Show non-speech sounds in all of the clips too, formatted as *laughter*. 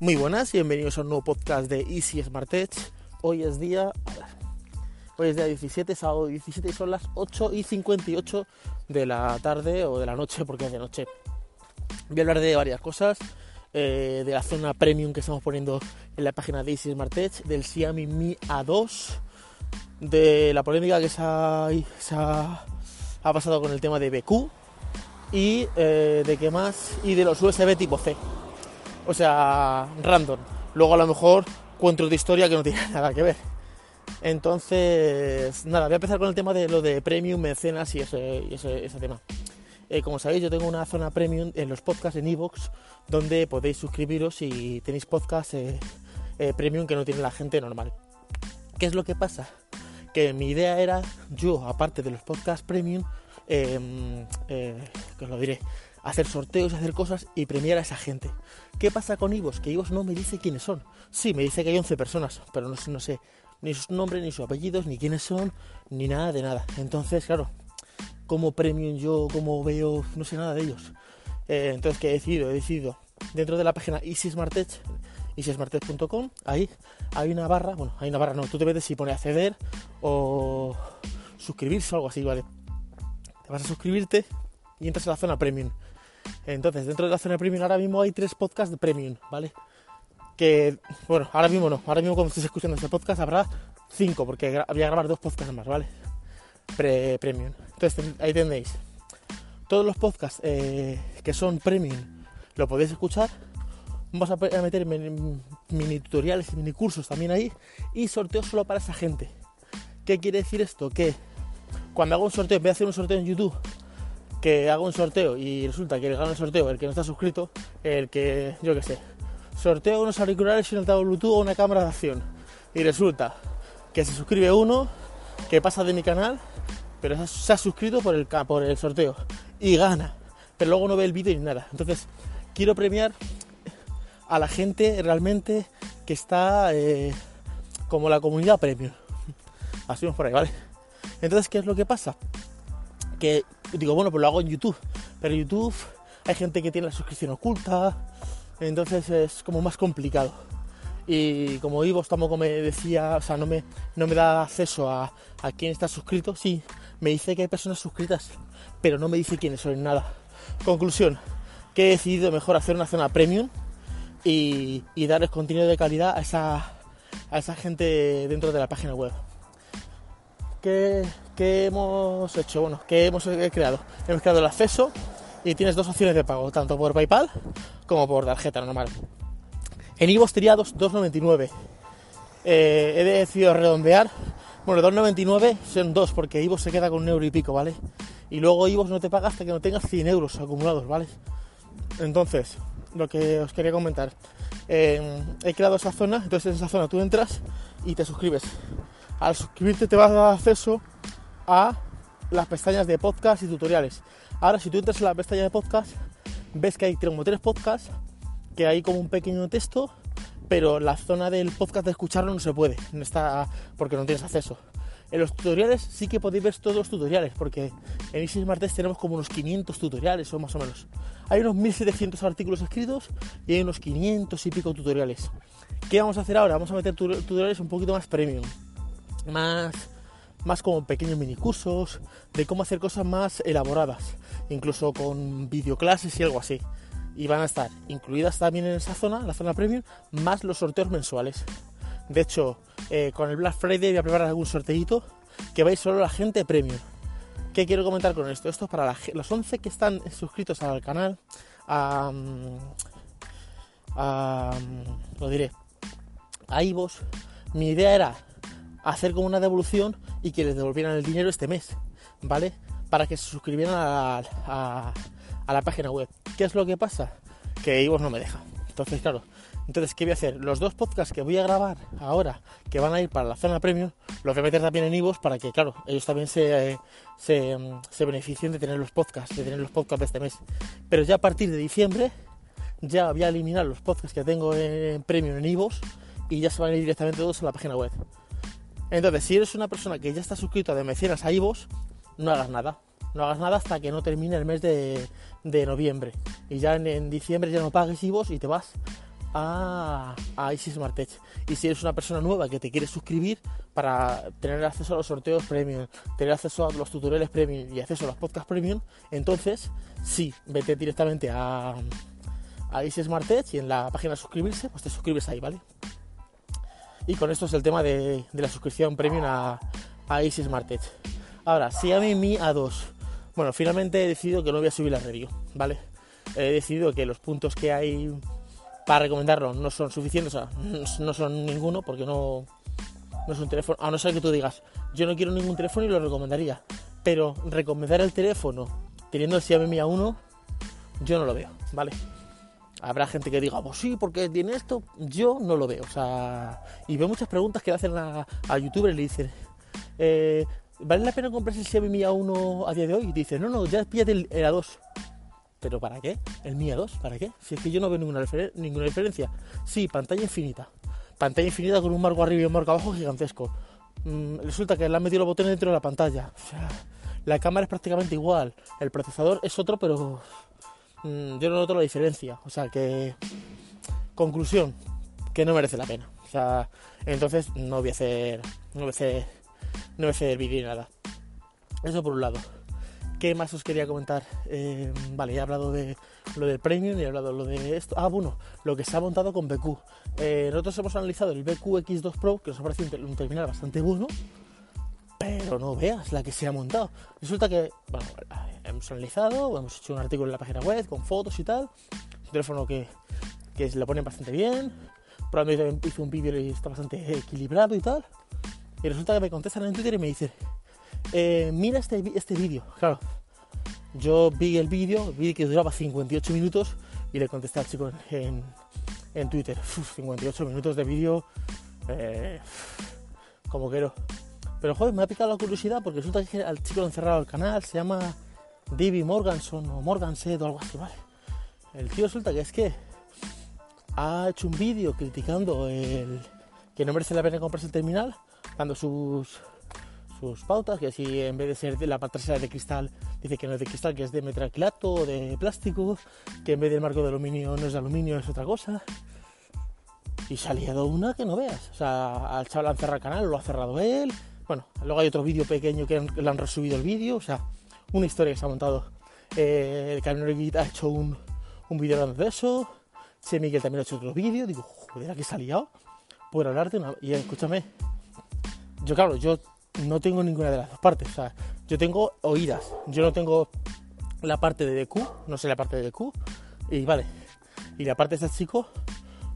Muy buenas y bienvenidos a un nuevo podcast de Easy Smart Edge. Hoy es día. Hoy es día 17, sábado 17 y son las 8 y 58 de la tarde o de la noche, porque es de noche. Voy a hablar de varias cosas. eh, de la zona premium que estamos poniendo en la página de Easy Smart Edge, del Xiaomi Mi A2, de la polémica que se ha pasado con el tema de BQ y eh, de qué más y de los USB tipo C. O sea, random. Luego a lo mejor cuento de historia que no tiene *laughs* nada que ver. Entonces, nada, voy a empezar con el tema de lo de premium, mecenas y ese, y ese, tema. Eh, como sabéis, yo tengo una zona premium en los podcasts en iVoox donde podéis suscribiros si tenéis podcasts eh, eh, premium que no tiene la gente normal. ¿Qué es lo que pasa? Que mi idea era, yo, aparte de los podcasts premium, eh, que os lo diré, hacer sorteos, hacer cosas y premiar a esa gente. ¿Qué pasa con Ivos? Que Ivos no me dice quiénes son. Sí, me dice que hay 11 personas, pero no, sé- no sé ni sus nombres, ni sus apellidos, ni quiénes son, ni nada de nada. Entonces, claro, como premium yo, como veo, no sé nada de ellos. Eh, entonces, ¿qué he decidido? He decidido, dentro de la página EasySmartEdge, easysmartedge.com, ahí hay una barra, bueno, hay una barra, no, tú te metes y pone acceder o suscribirse o algo así, ¿vale? Te vas a suscribirte y entras a la zona premium. Entonces, dentro de la zona premium ahora mismo hay tres podcasts de premium, ¿vale? Que, bueno, ahora mismo no, ahora mismo cuando estés escuchando este podcast habrá cinco, porque voy a grabar dos podcasts más, ¿vale? Pre premium. Entonces, ahí tenéis todos los podcasts eh, que son premium, lo podéis escuchar. Vamos a meter mini, mini tutoriales y mini cursos también ahí y sorteos solo para esa gente. ¿Qué quiere decir esto? Que cuando hago un sorteo, en vez de hacer un sorteo en YouTube, que hago un sorteo y resulta que el gana el sorteo el que no está suscrito, el que, yo qué sé, sorteo unos auriculares y un altavoz Bluetooth o una cámara de acción. Y resulta que se suscribe uno, que pasa de mi canal, pero se ha- suscrito por el, por el sorteo y gana. Pero luego no ve el vídeo ni nada. Entonces, quiero premiar a la gente realmente que está eh, como la comunidad premium. Así vamos por ahí, ¿vale? Entonces, ¿qué es lo que pasa? Que digo, bueno, pues lo hago en YouTube. Pero en YouTube hay gente que tiene la suscripción oculta. Entonces es como más complicado. Y como Ivo tampoco me decía, o sea, no me, no me da acceso a, a quién está suscrito. Sí, me dice que hay personas suscritas, pero no me dice quiénes son nada. Conclusión, que he decidido mejor hacer una zona premium y, y darles contenido de calidad a esa, a esa gente dentro de la página web. ¿Qué, qué hemos hecho? Bueno, ¿qué hemos eh, creado? Hemos creado el acceso y tienes dos opciones de pago, tanto por PayPal como por tarjeta normal. En Ivo sería 2 2,99. Eh, he decidido redondear. Bueno, 2,99 son dos, porque Ivo se queda con un euro y pico, ¿vale? Y luego Ivo no te paga hasta que no tengas 100 euros acumulados, ¿vale? Entonces, lo que os quería comentar. eh, he creado esa zona, entonces en esa zona tú entras y te suscribes. Al suscribirte te vas a dar acceso a las pestañas de podcast y tutoriales. Ahora, si tú entras en la pestaña de podcast, ves que hay como tres podcasts, que hay como un pequeño texto, pero la zona del podcast de escucharlo no se puede, no está porque no tienes acceso. En los tutoriales sí que podéis ver todos los tutoriales, porque en Easy Smart Test tenemos como unos 500 tutoriales o más o menos. Hay unos 1700 artículos escritos y hay unos 500 y pico tutoriales. ¿Qué vamos a hacer ahora? Vamos a meter tu- tutoriales un poquito más premium, más, más como pequeños minicursos, de cómo hacer cosas más elaboradas, incluso con videoclases y algo así. Y van a estar incluidas también en esa zona, la zona premium, más los sorteos mensuales. De hecho, eh, con el Black Friday voy a preparar algún sorteito que vais solo la gente premium. ¿Qué quiero comentar con esto? Esto es para la los 11 que están suscritos al canal. A, a- lo diré. A Ivos. Mi idea era hacer como una devolución y que les devolvieran el dinero este mes. ¿Vale? Para que se suscribieran a, la página web. ¿Qué es lo que pasa? Que Ivos no me deja. Entonces, claro. Entonces, ¿qué voy a hacer? Los dos podcasts que voy a grabar ahora, que van a ir para la zona premium, los voy a meter también en Ivos para que, claro, ellos también se, eh, mm, se beneficien de tener los podcasts, de tener los podcasts de este mes. Pero ya a partir de diciembre, ya voy a eliminar los podcasts que tengo en premium en Ivos y ya se van a ir directamente todos a la página web. Entonces, si eres una persona que ya está suscrito de mecenas a Ivos, no hagas nada. No hagas nada hasta que no termine el mes de, noviembre. Y ya en, diciembre ya no pagues Ivos y te vas a, a Easy Smart Edge. Y si eres una persona nueva que te quiere suscribir para tener acceso a los sorteos premium, tener acceso a los tutoriales premium y acceso a los podcasts premium, entonces sí, vete directamente a, a Easy Smart Edge y en la página de suscribirse, pues te suscribes ahí, ¿vale? Y con esto es el tema de, la suscripción premium a, a Easy Smart Edge. Ahora, Xiaomi Mi A2. Bueno, finalmente he decidido que no voy a subir la review, ¿vale? He decidido que los puntos que hay para recomendarlo no son suficientes, o sea, no son ninguno porque no, es un teléfono, a no ser que tú digas, yo no quiero ningún teléfono y lo recomendaría, pero recomendar el teléfono teniendo el Xiaomi Mi A1, yo no lo veo, ¿vale? Habrá gente que diga, pues sí, porque tiene esto, yo no lo veo, o sea, y veo muchas preguntas que le hacen a, a youtubers y le dicen, eh, ¿vale la pena comprarse el Xiaomi Mi A1 a día de hoy? Y dice, no, no, ya pídate el, el A2. ¿Pero para qué? ¿El Mi A2? ¿Para qué? Si es que yo no veo ninguna, ninguna diferencia. Sí, pantalla infinita. Pantalla infinita con un marco arriba y un marco abajo gigantesco. Mm, resulta que le han metido los botones dentro de la pantalla. O sea, la cámara es prácticamente igual. El procesador es otro, pero mm, yo no noto la diferencia. O sea que... Conclusión, que no merece la pena. O sea, entonces no voy a hacer... No voy a hacer... No voy a hacer vídeo ni nada. Eso por un lado. ¿Qué más os quería comentar? Eh, vale, he hablado de lo del premium y he hablado de lo de esto. Ah, bueno, lo que se ha montado con BQ. Eh, nosotros hemos analizado el BQ X2 Pro, que nos ha parecido un, terminal bastante bueno, pero no veas la que se ha montado. Resulta que, bueno, hemos analizado, hemos hecho un artículo en la página web con fotos y tal. Un teléfono que, que se lo pone bastante bien. Probablemente hizo un vídeo y está bastante equilibrado y tal. Y resulta que me contestan en Twitter y me dicen, eh, mira este, este vídeo. Claro, yo vi el vídeo, vi que duraba 58 minutos y le contesté al chico en, en Twitter. 58 minutos de vídeo, eh, como quiero. Pero joder, me ha picado la curiosidad porque resulta que al chico lo han cerrado el canal, se llama Davey Morganson o Morganset o algo así, ¿vale? El tío resulta que es que ha hecho un vídeo criticando el que no merece la pena comprarse el terminal, dando sus pautas, que si en vez de ser de la trasera de cristal, dice que no es de cristal, que es de metraquilato de plástico, que en vez del marco de aluminio no es de aluminio, es otra cosa. Y se ha liado una que no veas. O sea, al chaval han cerrado el canal, lo ha cerrado él. Bueno, luego hay otro vídeo pequeño que le han resubido el vídeo. O sea, una historia que se ha montado. Eh, el Camino ha hecho un, un vídeo hablando de eso. Che Miguel también ha hecho otro vídeo. Digo, joder, ¿a qué se ha liado? Por hablarte una... Y escúchame, yo claro, yo no tengo ninguna de las dos partes. O sea, yo tengo oídas, yo no tengo la parte de DQ, no sé la parte de DQ, y vale. Y la parte de este chico,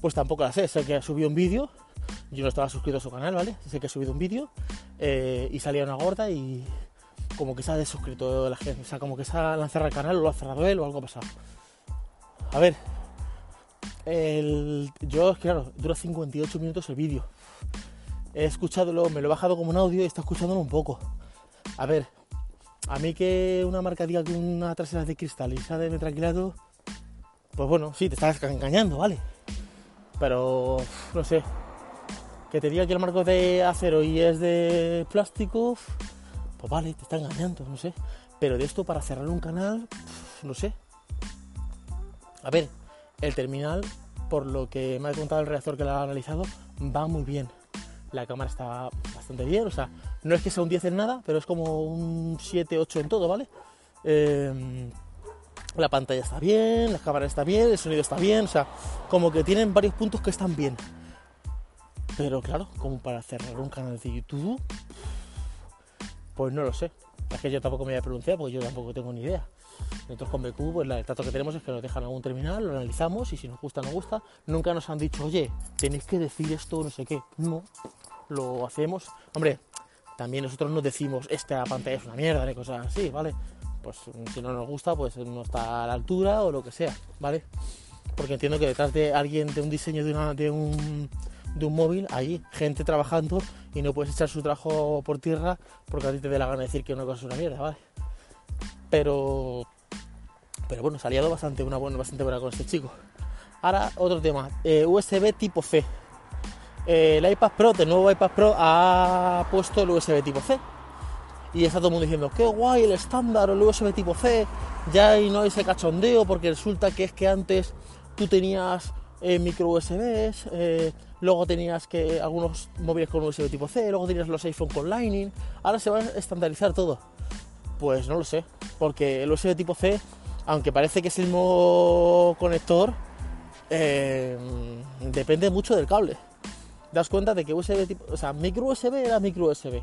pues tampoco la sé. Sé que ha subido un vídeo, yo no estaba suscrito a su canal, ¿vale? Sé que ha subido un vídeo eh, y salía una gorda y como que se ha desuscrito la gente. O sea, como que se ha lanzado el canal o lo ha cerrado él o algo ha pasado. A ver, yo, claro, dura 58 minutos el vídeo he escuchado, me lo he bajado como un audio y está escuchándolo un poco. A ver, a mí que una marca diga que una trasera de cristal y sea de metraquilado, pues bueno, sí, te estás engañando, ¿vale? Pero, no sé, que te diga que el marco es de acero y es de plástico, pues vale, te está engañando, no sé. Pero de esto para cerrar un canal, no sé. A ver, el terminal, por lo que me ha contado el reactor que lo ha analizado, va muy bien la cámara está bastante bien, o sea, no es que sea un 10 en nada, pero es como un 7, 8 en todo, ¿vale? Em, la pantalla está bien, la cámara está bien, el sonido está bien, o sea, como que tienen varios puntos que están bien. Pero claro, como para cerrar un canal de YouTube, pues no lo sé. Es que yo tampoco me voy a pronunciar porque yo tampoco tengo ni idea. Nosotros con BQ, pues el trato que tenemos es que nos dejan algún terminal, lo analizamos y si nos gusta, nos gusta. Nunca nos han dicho, oye, tenéis que decir esto, no sé qué. No, lo hacemos. Hombre, también nosotros nos decimos, esta pantalla es una mierda, de cosas así, ¿vale? Pues si no nos gusta, pues no está a la altura o lo que sea, ¿vale? Porque entiendo que detrás de alguien, de un diseño de, una, de, un, de un móvil, hay gente trabajando y no puedes echar su trabajo por tierra porque a ti te dé la gana de decir que una cosa es una mierda, ¿vale? Pero, pero bueno, se ha liado bastante, una buena, bastante buena con este chico. Ahora, otro tema, eh, USB tipo C el iPad Pro, el nuevo iPad Pro, ha puesto el USB tipo C. Y está todo el mundo diciendo, qué guay el estándar, el USB tipo C. Ya no hay ese cachondeo porque resulta que es que antes tú tenías eh, micro USBs, eh, luego tenías que algunos móviles con USB tipo C, luego tenías los iPhone con Lightning, ahora se va a estandarizar todo. Pues no lo sé, porque el USB tipo C, aunque parece que es el mismo conector, eh, depende mucho del cable. Das cuenta de que USB tipo, o sea, micro USB era micro USB.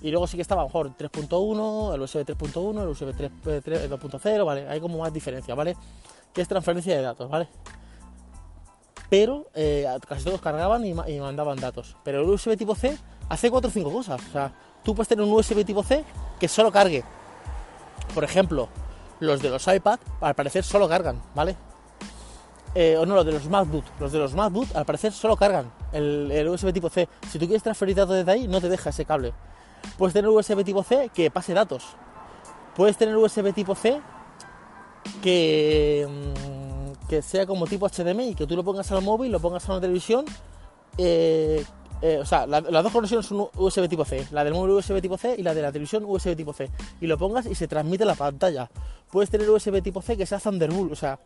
Y luego sí que estaba mejor 3.1, el USB 3.1, el USB 2.0, ¿vale? Hay como más diferencia, ¿vale? Que es transferencia de datos, ¿vale? Pero eh, casi todos cargaban y, mandaban datos. Pero el USB tipo C hace 4 o 5 cosas. O sea, tú puedes tener un USB tipo C que solo cargue. Por ejemplo, los de los iPad al parecer solo cargan, ¿vale? Eh, o no, los de los MacBook. Los de los MacBook al parecer solo cargan el, el USB tipo C. Si tú quieres transferir datos desde ahí, no te deja ese cable. Puedes tener USB tipo C que pase datos. Puedes tener USB tipo C que, mm, que sea como tipo HDMI, que tú lo pongas al móvil, lo pongas a la televisión. Eh, eh, o sea, las dos conexiones son USB tipo C, la del móvil USB tipo C y la de la televisión USB tipo C. Y lo pongas y se transmite la pantalla. Puedes tener USB tipo C que sea Thunderbolt, o sea,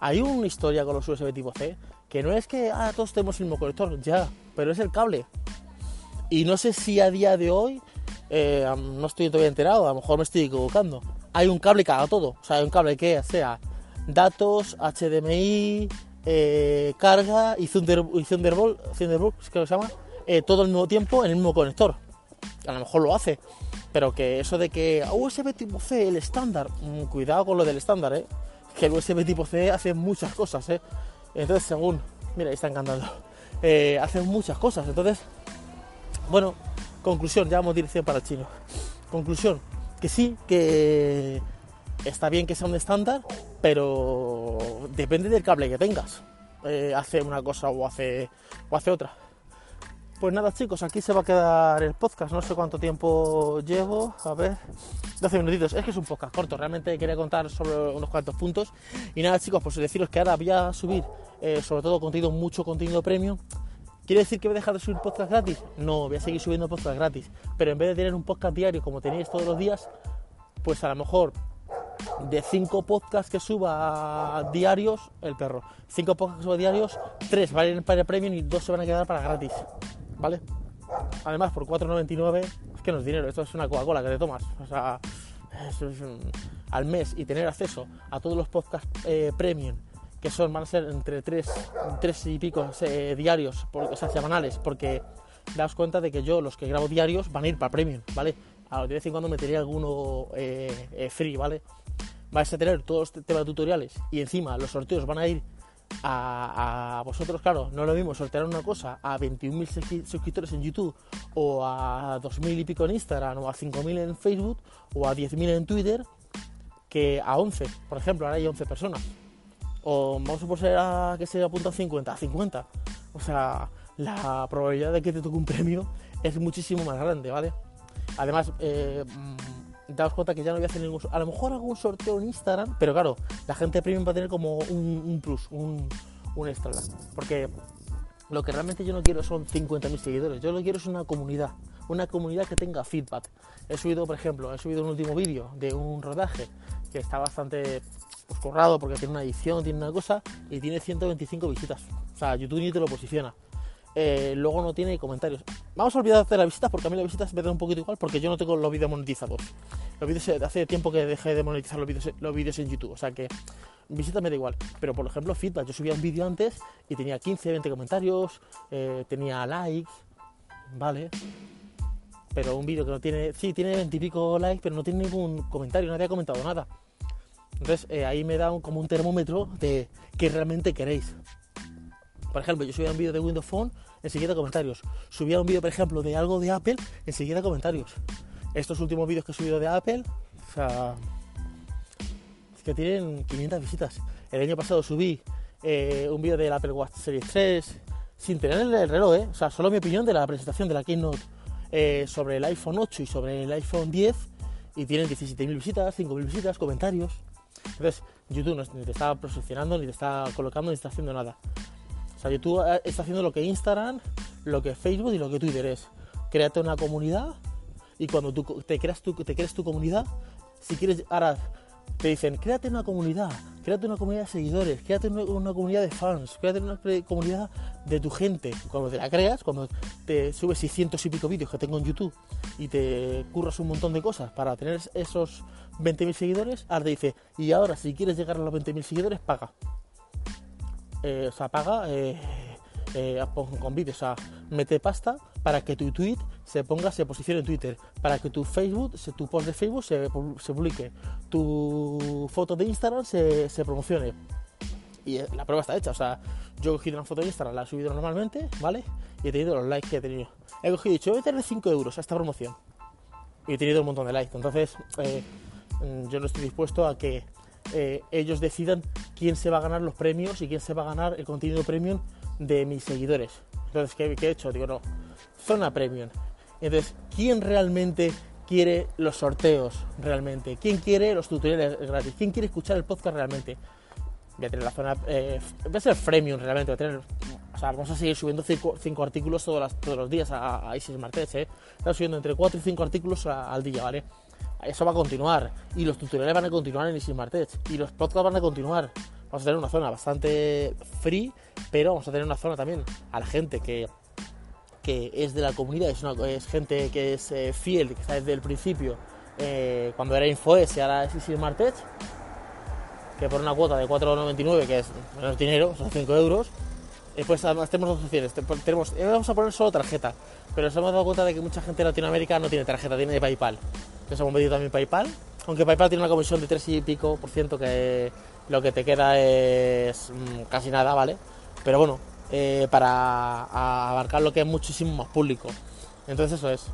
hay una historia con los USB tipo C que no es que ah, todos tenemos el mismo conector, ya, pero es el cable. Y no sé si a día de hoy eh, no estoy todavía enterado, a lo mejor me estoy equivocando. Hay un cable que haga todo, o sea, hay un cable que sea datos, HDMI, eh, carga y, Thunderbolt, Thunderbolt, que se llama, eh, todo al mismo tiempo en el mismo conector. A lo mejor lo hace, pero que eso de que USB tipo C, el estándar, mm, cuidado con lo del estándar, ¿eh? que el USB tipo C hace muchas cosas, ¿eh? Entonces, según, mira, ahí están cantando, *laughs* hace muchas cosas, entonces, bueno, Conclusión, ya vamos dirección para el chino. Conclusión, que sí, que está bien que sea un estándar, pero depende del cable que tengas. Eh, hace una cosa o hace, o hace otra. Pues nada chicos, aquí se va a quedar el podcast, no sé cuánto tiempo llevo, a ver, 12 minutitos, es que es un podcast corto, realmente quería contar sobre unos cuantos puntos. Y nada chicos, pues deciros que ahora voy a subir eh, sobre todo contenido, mucho contenido premium, ¿Quiere decir que voy a dejar de subir podcast gratis? No, voy a seguir subiendo podcast gratis. Pero en vez de tener un podcast diario como tenéis todos los días, pues a lo mejor de cinco podcasts que suba diarios, el perro, cinco podcasts que suba diarios, tres van a ir para premium y dos se van a quedar para gratis. ¿Vale? Además, por 4,99 es que no es dinero, esto es una Coca-Cola que te tomas. O sea, al mes y tener acceso a todos los podcasts eh, premium que son, van a ser entre 3, tres y pico eh, diarios, o sea, semanales, porque daos cuenta de que yo, los que grabo diarios, van a ir para premium, ¿vale? A de vez en cuando meteré alguno eh, eh, free, ¿vale? Vais a tener todos los temas tutoriales y encima los sorteos van a ir a, vosotros, claro, no es lo mismo sortear una cosa a 21.000 suscriptores en YouTube o a 2.000 y pico en Instagram o a 5.000 en Facebook o a 10.000 en Twitter que a 11, por ejemplo, ahora hay 11 personas o vamos a suponer a que se apunta a 50, a 50. O sea, la probabilidad de que te toque un premio es muchísimo más grande, ¿vale? Además, eh, mm, daos cuenta que ya no voy a hacer ningún... A lo mejor algún sorteo en Instagram, pero claro, la gente premium va a tener como un, plus, un, un extra. Porque lo que realmente yo no quiero son 50.000 seguidores, yo lo que quiero es una comunidad, una comunidad que tenga feedback. He subido, por ejemplo, he subido un último vídeo de un rodaje que está bastante pues corrado porque tiene una edición, tiene una cosa y tiene 125 visitas. O sea, YouTube ni te lo posiciona. Eh, luego no tiene comentarios. Vamos a olvidar de las visitas porque a mí las visitas me dan un poquito igual porque yo no tengo los vídeos monetizados. Los vídeos eh, hace tiempo que dejé de monetizar los vídeos, los vídeos en YouTube, o sea que visitas me da igual. Pero por ejemplo, feedback, yo subía un vídeo antes y tenía 15, 20 comentarios, eh, tenía likes, ¿vale? Pero un vídeo que no tiene, sí, tiene 20 y pico likes, pero no tiene ningún comentario, nadie ha comentado nada. Entonces ahí me da como un termómetro de qué realmente queréis. Por ejemplo, yo subía un vídeo de Windows Phone, enseguida comentarios. Subía un vídeo, por ejemplo, de algo de Apple, enseguida comentarios. Estos últimos vídeos que he subido de Apple, o sea, que tienen 500 visitas. El año pasado subí eh, un vídeo del Apple Watch Series 3, sin tener el reloj, ¿eh? o sea, solo mi opinión de la presentación de la Keynote eh, sobre el iPhone 8 y sobre el iPhone 10, y tienen 17.000 visitas, 5.000 visitas, comentarios. Entonces, YouTube no, te está posicionando, ni te está colocando, ni está haciendo nada. O sea, YouTube eh, está haciendo lo que Instagram, lo que Facebook y lo que Twitter es. Créate una comunidad y cuando tú te creas tu, te creas tu comunidad, si quieres ahora te dicen, créate una comunidad, créate una comunidad de seguidores, créate una, una comunidad de fans, créate una comunidad de tu gente. Cuando te la creas, cuando te subes 600 y pico vídeos que tengo en YouTube y te curras un montón de cosas para tener esos 20.000 seguidores, ahora te dice, y ahora si quieres llegar a los 20.000 seguidores, paga. Eh, o sea, paga eh, eh, con vídeos, o sea, mete pasta para que tu tweet se ponga, se posicione en Twitter, para que tu Facebook, tu post de Facebook se, se publique, tu foto de Instagram se, se, promocione. Y la prueba está hecha, o sea, yo he cogido una foto de Instagram, la he subido normalmente, ¿vale? Y he tenido los likes que he tenido. He cogido y dicho, voy a tener 5 euros a esta promoción. Y he tenido un montón de likes. Entonces, mm, yo no estoy dispuesto a que eh, ellos decidan quién se va a ganar los premios y quién se va a ganar el contenido premium de mis seguidores. Entonces, ¿qué, he hecho? Digo, no, zona premium. Entonces, ¿quién realmente quiere los sorteos realmente? ¿Quién quiere los tutoriales gratis? ¿Quién quiere escuchar el podcast realmente? Voy a tener la zona, eh, voy a ser premium realmente, voy a tener, o sea, vamos a seguir subiendo 5 artículos todos, todos, los días a, a Isis Martech, ¿eh? Estamos subiendo entre 4 y 5 artículos al día, ¿vale? Eso va a continuar, y los tutoriales van a continuar en Isis Martech, y los podcasts van a continuar. Vamos a tener una zona bastante free, pero vamos a tener una zona también a la gente que, que es de la comunidad, es, gente que es eh, fiel, que está desde el principio, eh, cuando era InfoS y ahora es Easy Tech, que por una cuota de 4,99, que es menos dinero, son 5 euros, pues además tenemos dos opciones. Tenemos, eh, vamos a poner solo tarjeta, pero nos hemos dado cuenta de que mucha gente de Latinoamérica no tiene tarjeta, tiene PayPal. Entonces hemos pedido también PayPal, aunque PayPal tiene una comisión de 3 y pico por ciento que lo que te queda es mm, casi nada, ¿vale? Pero bueno, eh, para abarcar lo que es muchísimo más público. Entonces eso es.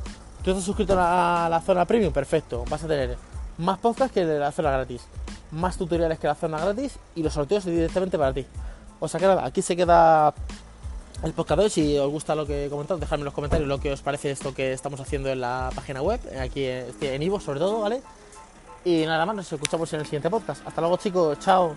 Tú estás suscrito a la, zona premium, perfecto. Vas a tener más podcasts que la zona gratis, más tutoriales que la zona gratis y los sorteos directamente para ti. O sea que aquí se queda el podcast Si os gusta lo que he comentado, dejadme en los comentarios lo que os parece esto que estamos haciendo en la página web, aquí en Ivo sobre todo, ¿vale? Y nada más, nos escuchamos en el siguiente podcast. Hasta luego chicos, chao.